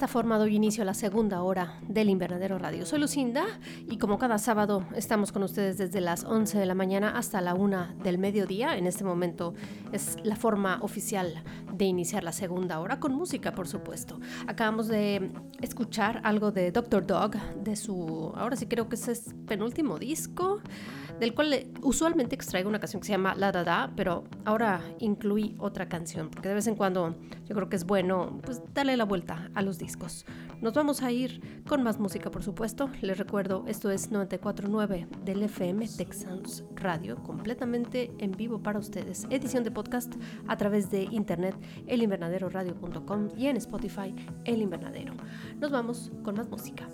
esta forma doy inicio a la segunda hora del Invernadero Radio. Soy Lucinda y como cada sábado estamos con ustedes desde las 11 de la mañana hasta la 1 del mediodía. En este momento es la forma oficial de iniciar la segunda hora con música, por supuesto. Acabamos de escuchar algo de Dr. Dog, de su, ahora sí creo que ese es penúltimo disco del cual eh, usualmente extraigo una canción que se llama La Da Da, pero ahora incluí otra canción, porque de vez en cuando yo creo que es bueno pues darle la vuelta a los discos. Nos vamos a ir con más música, por supuesto. Les recuerdo, esto es 949 del FM Texans Radio, completamente en vivo para ustedes. Edición de podcast a través de internet, elinvernaderoradio.com y en Spotify, El Invernadero. Nos vamos con más música.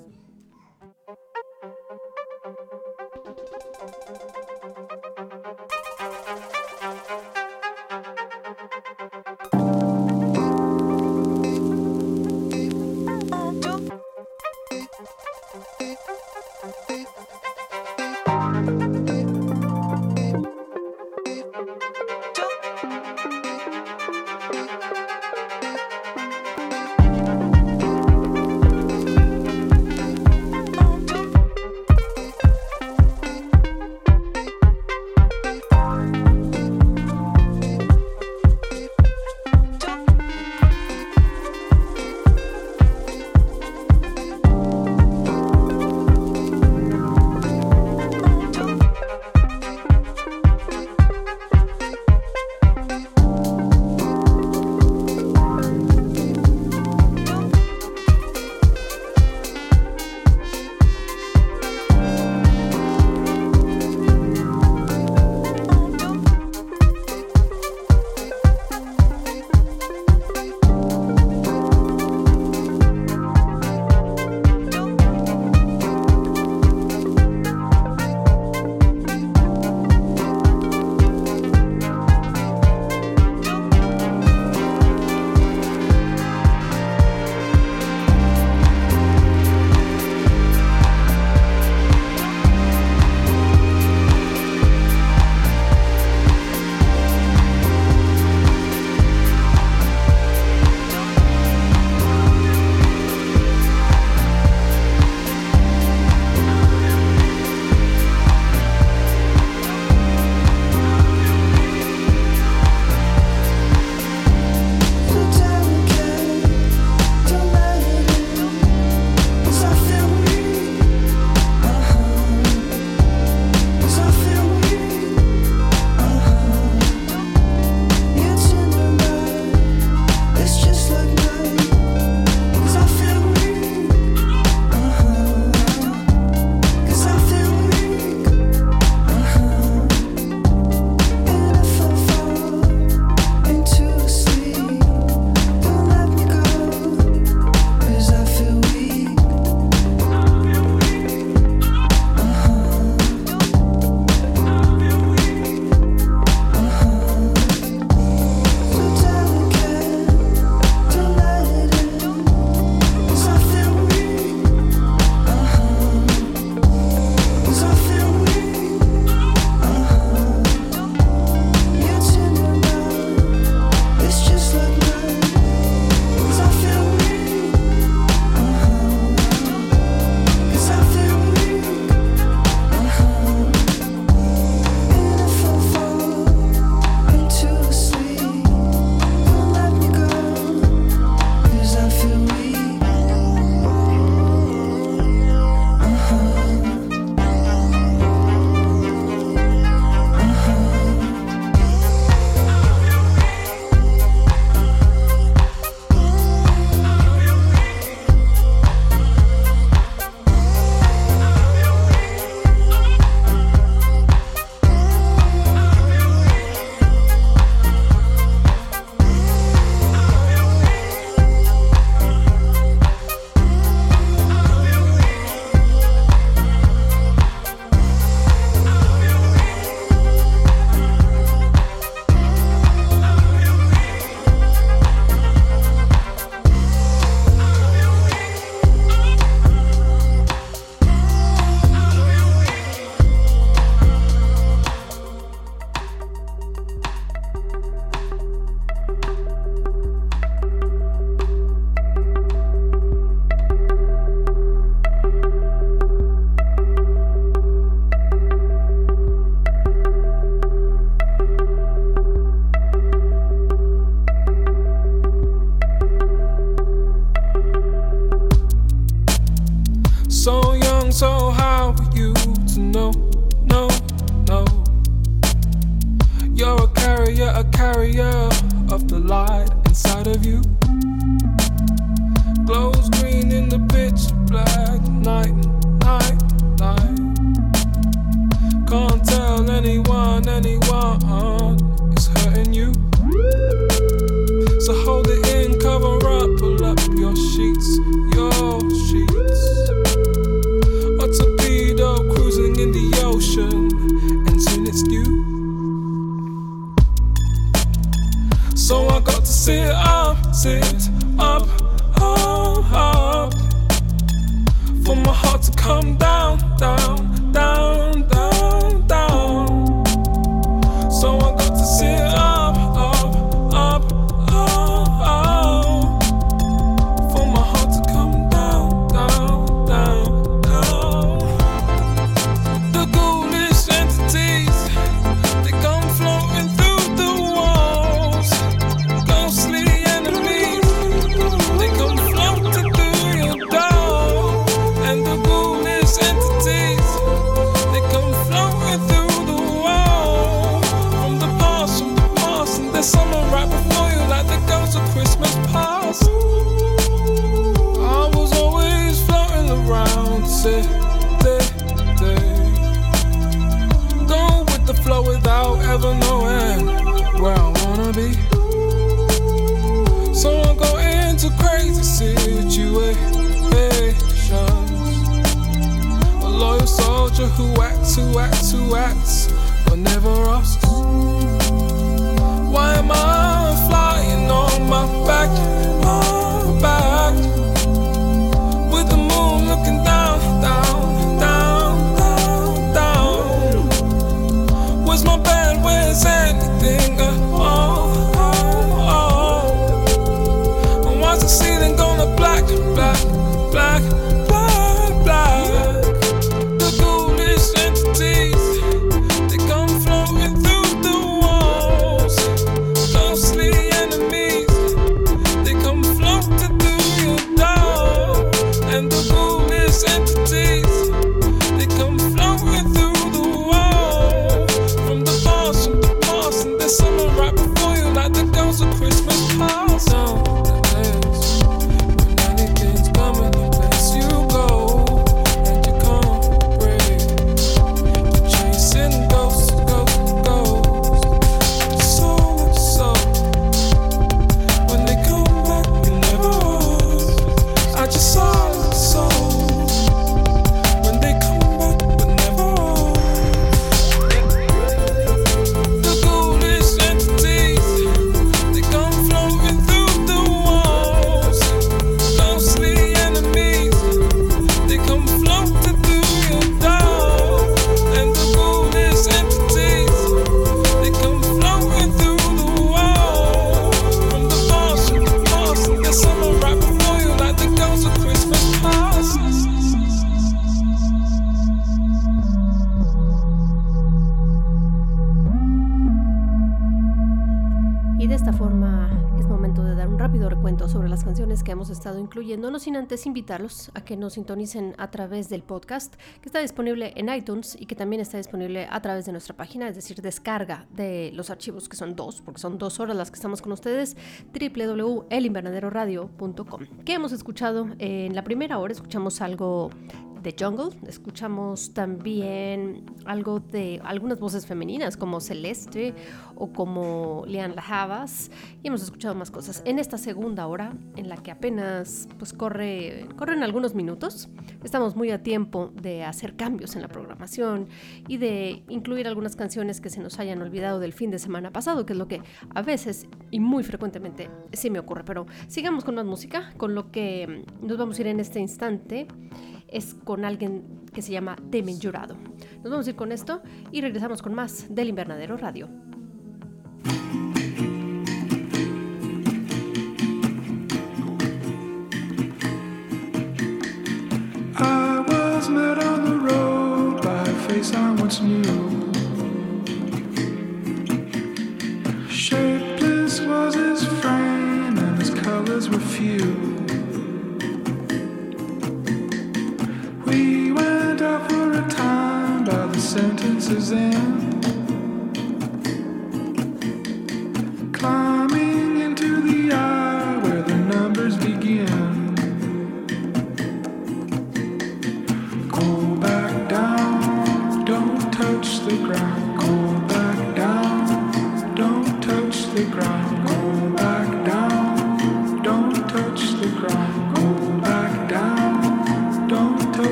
black night. que nos sintonicen a través del podcast, que está disponible en iTunes y que también está disponible a través de nuestra página, es decir, descarga de los archivos, que son dos, porque son dos horas las que estamos con ustedes, www.elinvernaderoradio.com. ¿Qué hemos escuchado? En la primera hora escuchamos algo The Jungle, escuchamos también algo de algunas voces femeninas como Celeste o como Leanne Lajabas y hemos escuchado más cosas. En esta segunda hora, en la que apenas pues corre, corren algunos minutos, estamos muy a tiempo de hacer cambios en la programación y de incluir algunas canciones que se nos hayan olvidado del fin de semana pasado, que es lo que a veces y muy frecuentemente sí me ocurre. Pero sigamos con más música, con lo que nos vamos a ir en este instante es con alguien que se llama Temen Jurado. Nos vamos a ir con esto y regresamos con más del Invernadero Radio. I was met on the road by a face I once knew. Shapeless was his frame and his colors were few. Suzanne.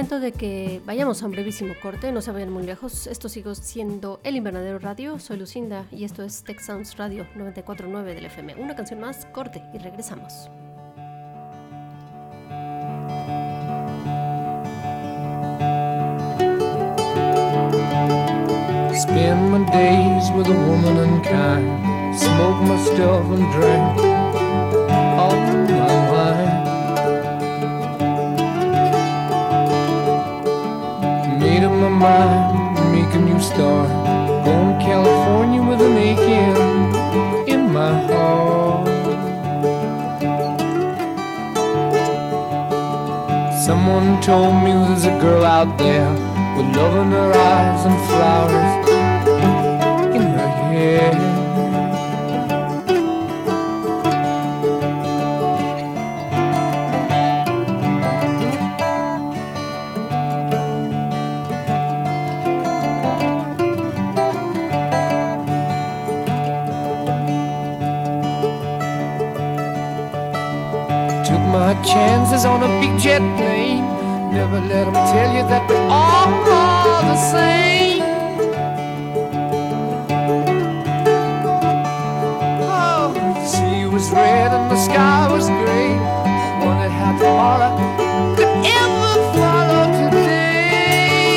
Momento de que vayamos a un brevísimo corte, no se vayan muy lejos. Esto sigo siendo El Invernadero Radio, soy Lucinda y esto es Tech Sounds Radio 94.9 del FM. Una canción más, corte y regresamos. Spend my days with a woman unkind. Smoke my stuff and drink all my mind, make a new start. Going to California with an aching in my heart. Someone told me there's a girl out there with love in her eyes and flowers in her hair. was on a big jet plane. Never let them tell you that we're all the same. Oh, the sea was red and the sky was gray. Wanted how tomorrow could ever follow today.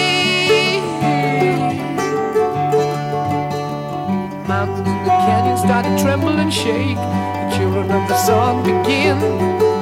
Mountains and the canyons start to tremble and shake. The children of the sun begin.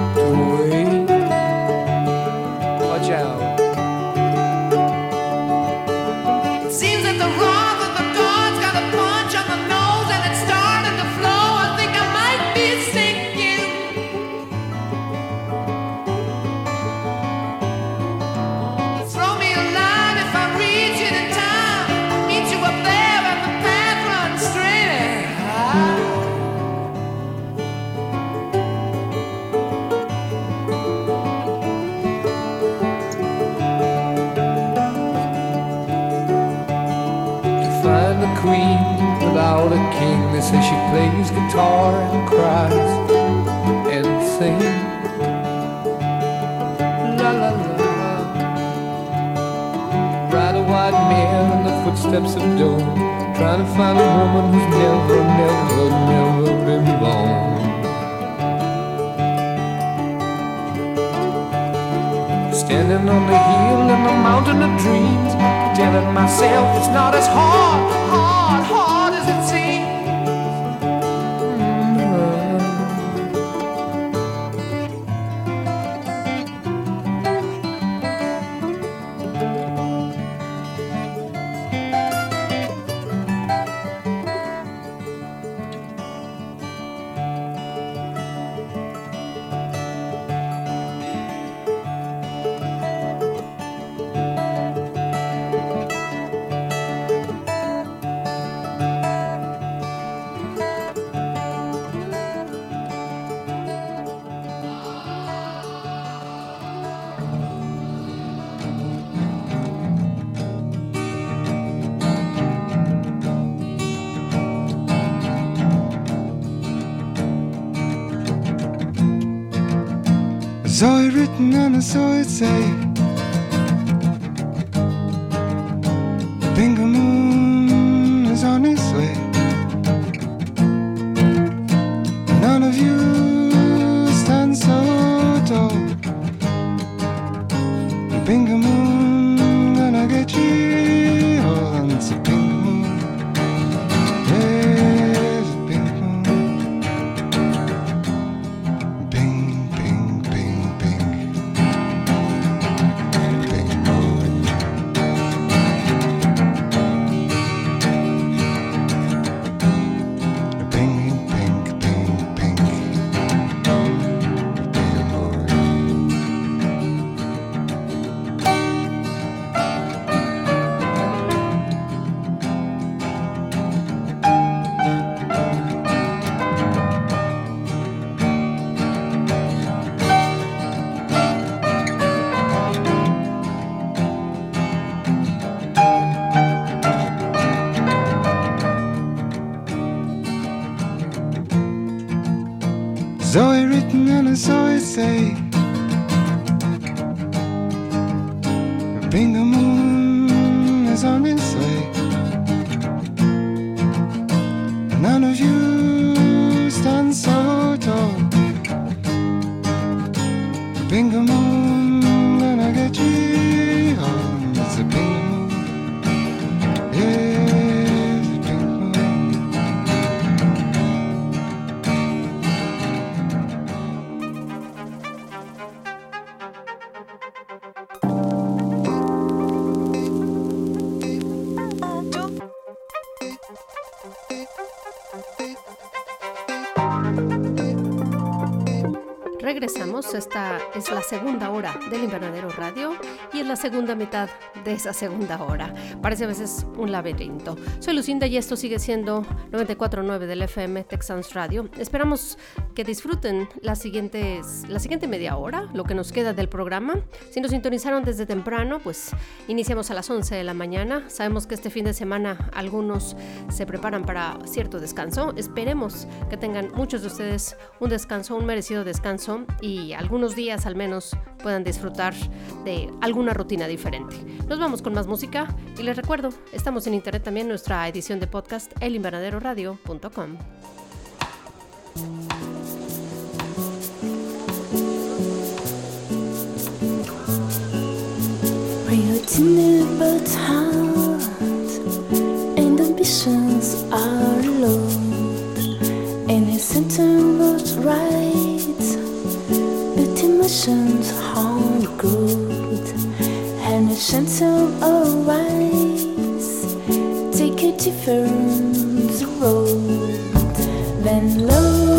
Segunda hora del Invernadero Radio es la segunda mitad de esa segunda hora. Parece a veces un laberinto. Soy Lucinda y esto sigue siendo 94.9 del FM Texans Radio. Esperamos que disfruten las siguientes, la siguiente media hora, lo que nos queda del programa. Si nos sintonizaron desde temprano, pues iniciamos a las 11 de la mañana. Sabemos que este fin de semana algunos se preparan para cierto descanso. Esperemos que tengan muchos de ustedes un descanso, un merecido descanso y algunos días al menos puedan disfrutar de alguna rutina diferente. Nos vamos con más música y les recuerdo, estamos en internet también nuestra edición de podcast elinvernaderoradio.com. ambitions are right. emotions harm good and a gentle arise take a different road. Then love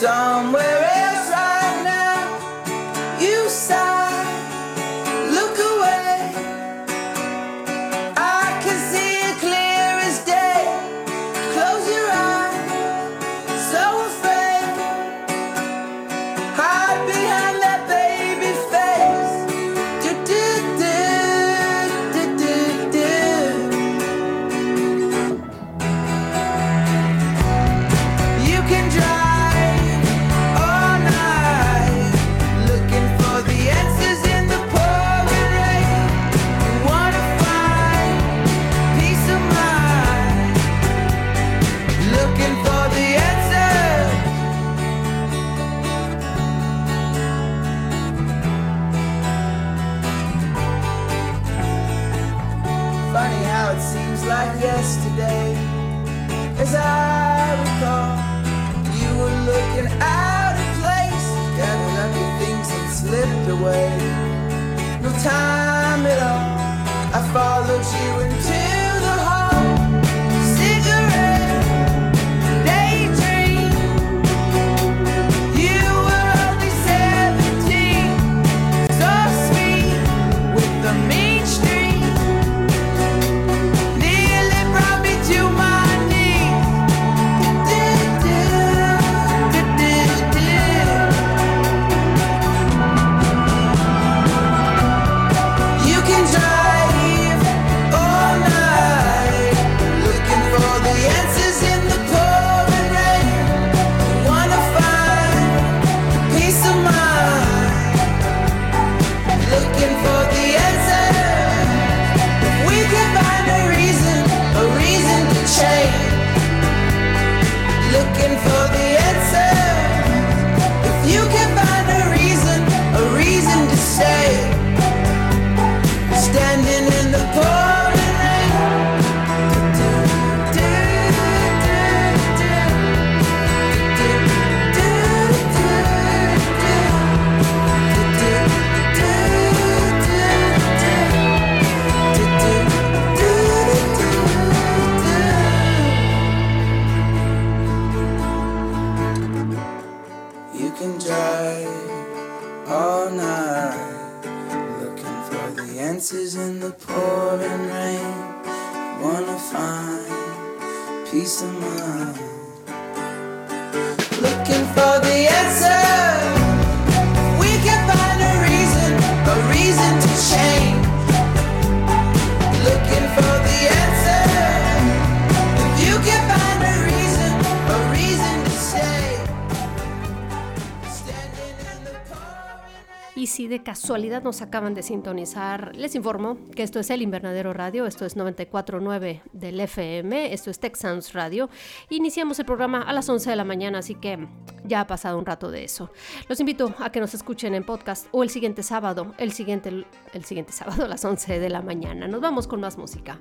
somewhere. nos acaban de sintonizar, les informo que esto es El Invernadero Radio, esto es 94.9 del FM, esto es Texans Radio. Iniciamos el programa a las 11 de la mañana, así que ya ha pasado un rato de eso. Los invito a que nos escuchen en podcast o el siguiente sábado, el siguiente, el siguiente sábado a las 11 de la mañana. Nos vamos con más música.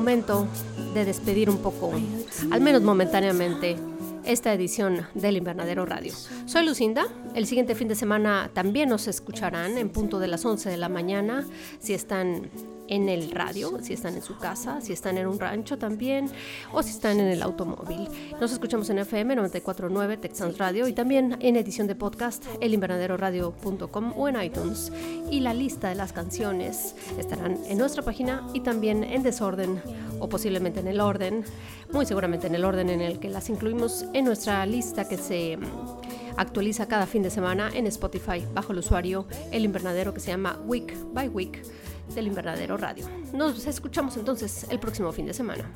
Momento de despedir un poco, al menos momentáneamente, esta edición del Invernadero Radio. Soy Lucinda. El siguiente fin de semana también nos escucharán en punto de las 11 de la mañana si están en el radio, si están en su casa, si están en un rancho también o si están en el automóvil. Nos escuchamos en FM 949 Texans Radio y también en edición de podcast elinvernaderoradio.com o en iTunes. Y la lista de las canciones estarán en nuestra página y también en desorden o posiblemente en el orden, muy seguramente en el orden en el que las incluimos en nuestra lista que se mm, actualiza cada fin de semana en Spotify bajo el usuario El Invernadero que se llama Week by Week del Invernadero Radio. Nos escuchamos entonces el próximo fin de semana.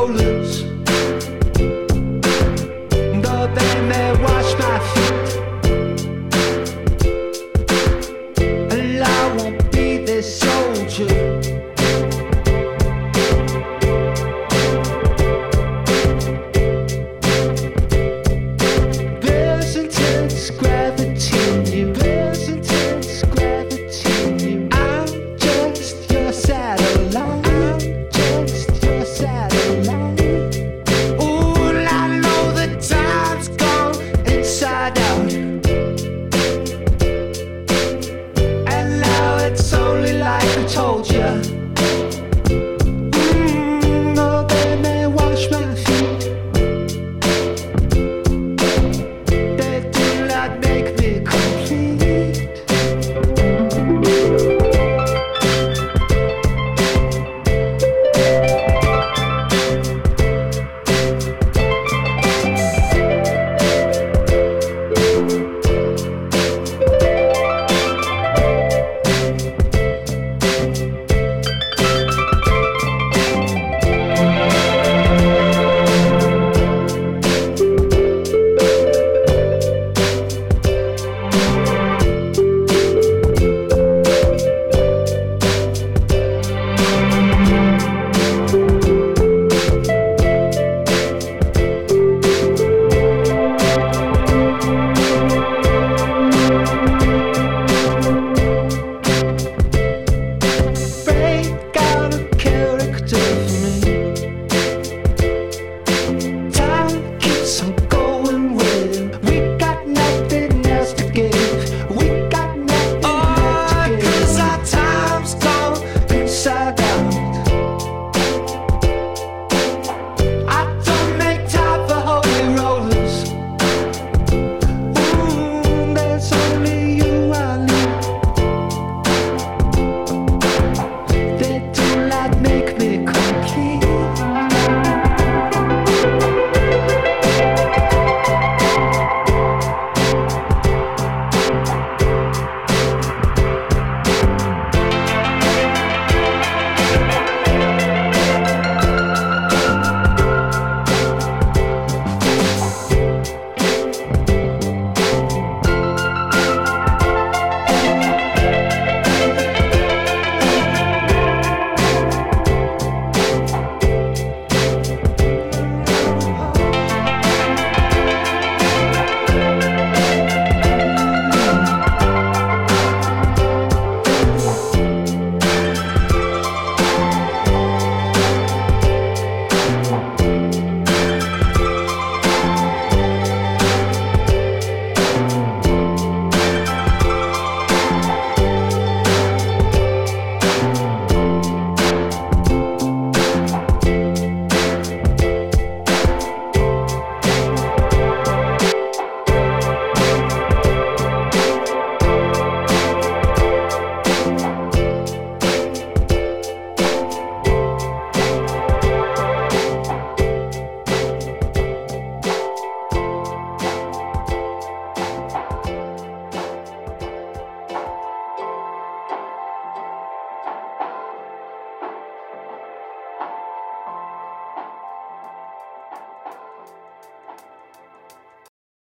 rollers